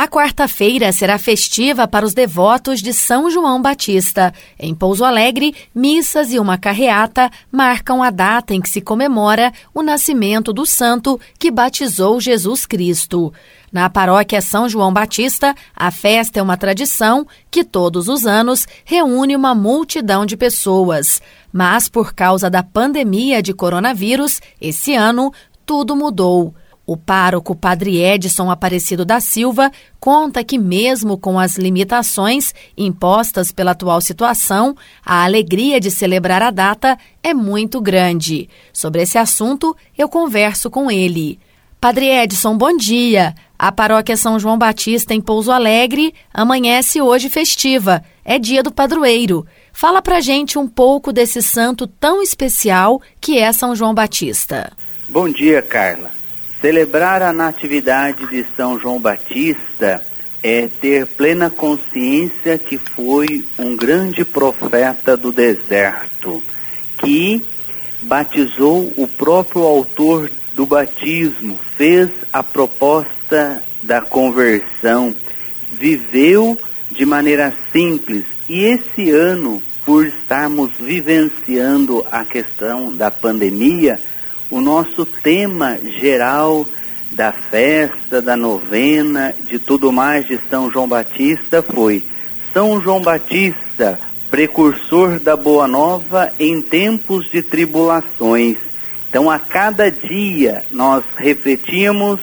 A quarta-feira será festiva para os devotos de São João Batista. Em Pouso Alegre, missas e uma carreata marcam a data em que se comemora o nascimento do santo que batizou Jesus Cristo. Na paróquia São João Batista, a festa é uma tradição que todos os anos reúne uma multidão de pessoas. Mas por causa da pandemia de coronavírus, esse ano tudo mudou. O pároco Padre Edson Aparecido da Silva conta que, mesmo com as limitações impostas pela atual situação, a alegria de celebrar a data é muito grande. Sobre esse assunto, eu converso com ele. Padre Edson, bom dia. A paróquia São João Batista em Pouso Alegre amanhece hoje festiva. É dia do padroeiro. Fala pra gente um pouco desse santo tão especial que é São João Batista. Bom dia, Carla. Celebrar a Natividade de São João Batista é ter plena consciência que foi um grande profeta do deserto, que batizou o próprio autor do batismo, fez a proposta da conversão, viveu de maneira simples. E esse ano, por estarmos vivenciando a questão da pandemia, o nosso tema geral da festa, da novena, de tudo mais de São João Batista foi São João Batista, precursor da Boa Nova em tempos de tribulações. Então, a cada dia nós refletimos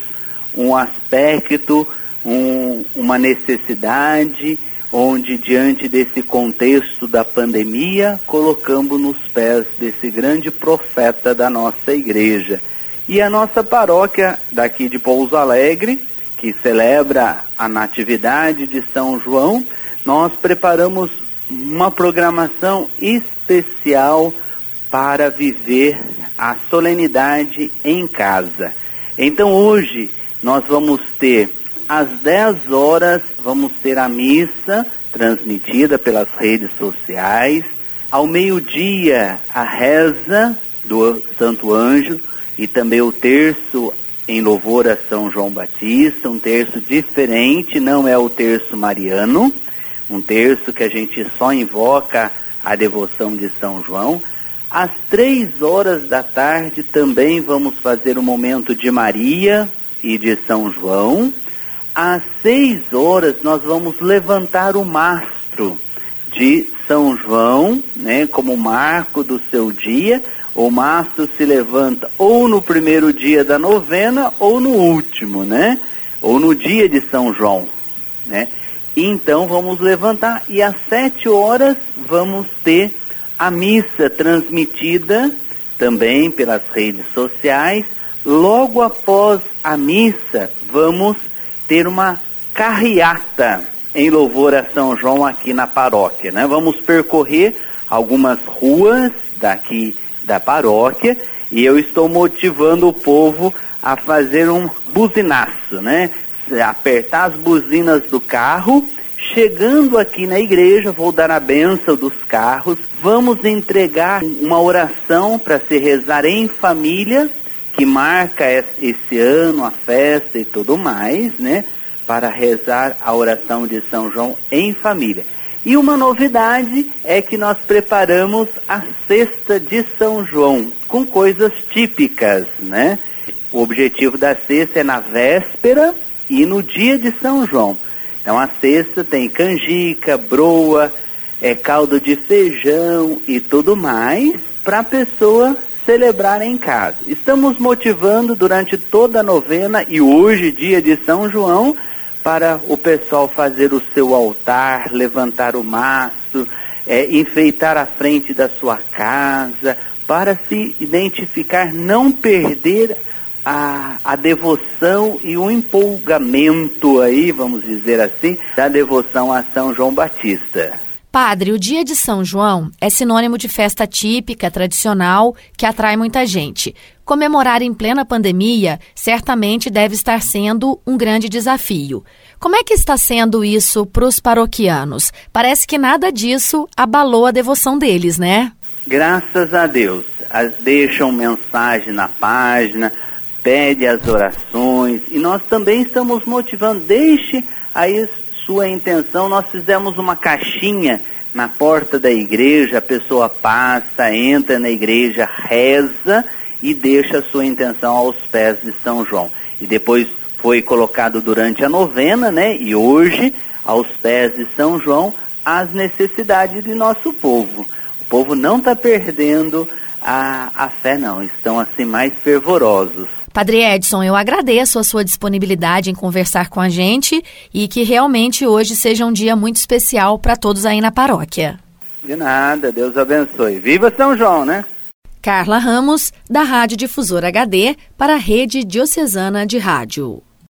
um aspecto, um, uma necessidade, onde, diante desse contexto da pandemia, colocamos nos pés desse grande profeta da nossa igreja. E a nossa paróquia daqui de Pouso Alegre, que celebra a Natividade de São João, nós preparamos uma programação especial para viver a solenidade em casa. Então hoje nós vamos ter às 10 horas vamos ter a missa transmitida pelas redes sociais. Ao meio-dia, a reza do Santo Anjo e também o terço em louvor a São João Batista, um terço diferente, não é o terço mariano, um terço que a gente só invoca a devoção de São João. Às três horas da tarde também vamos fazer o momento de Maria e de São João às seis horas nós vamos levantar o mastro de São João, né, como marco do seu dia. O mastro se levanta ou no primeiro dia da novena ou no último, né? Ou no dia de São João, né? Então vamos levantar e às sete horas vamos ter a missa transmitida também pelas redes sociais. Logo após a missa, vamos ter uma carreata em louvor a São João aqui na paróquia, né? Vamos percorrer algumas ruas daqui da paróquia e eu estou motivando o povo a fazer um buzinaço, né? Apertar as buzinas do carro, chegando aqui na igreja, vou dar a benção dos carros, vamos entregar uma oração para se rezar em família que marca esse ano, a festa e tudo mais, né? Para rezar a oração de São João em família. E uma novidade é que nós preparamos a cesta de São João com coisas típicas, né? O objetivo da cesta é na véspera e no dia de São João. Então a cesta tem canjica, broa, é caldo de feijão e tudo mais para a pessoa celebrar em casa. Estamos motivando durante toda a novena e hoje, dia de São João, para o pessoal fazer o seu altar, levantar o maço, é, enfeitar a frente da sua casa, para se identificar, não perder a, a devoção e o empolgamento aí, vamos dizer assim, da devoção a São João Batista. Padre, o dia de São João é sinônimo de festa típica, tradicional, que atrai muita gente. Comemorar em plena pandemia certamente deve estar sendo um grande desafio. Como é que está sendo isso para os paroquianos? Parece que nada disso abalou a devoção deles, né? Graças a Deus. Deixam mensagem na página, pede as orações e nós também estamos motivando. Deixe aí sua intenção, nós fizemos uma caixinha na porta da igreja, a pessoa passa, entra na igreja, reza e deixa a sua intenção aos pés de São João. E depois foi colocado durante a novena, né? E hoje, aos pés de São João, as necessidades de nosso povo. O povo não está perdendo a, a fé, não, estão assim mais fervorosos. Padre Edson, eu agradeço a sua disponibilidade em conversar com a gente e que realmente hoje seja um dia muito especial para todos aí na paróquia. De nada, Deus abençoe. Viva São João, né? Carla Ramos, da Rádio Difusor HD, para a Rede Diocesana de Rádio.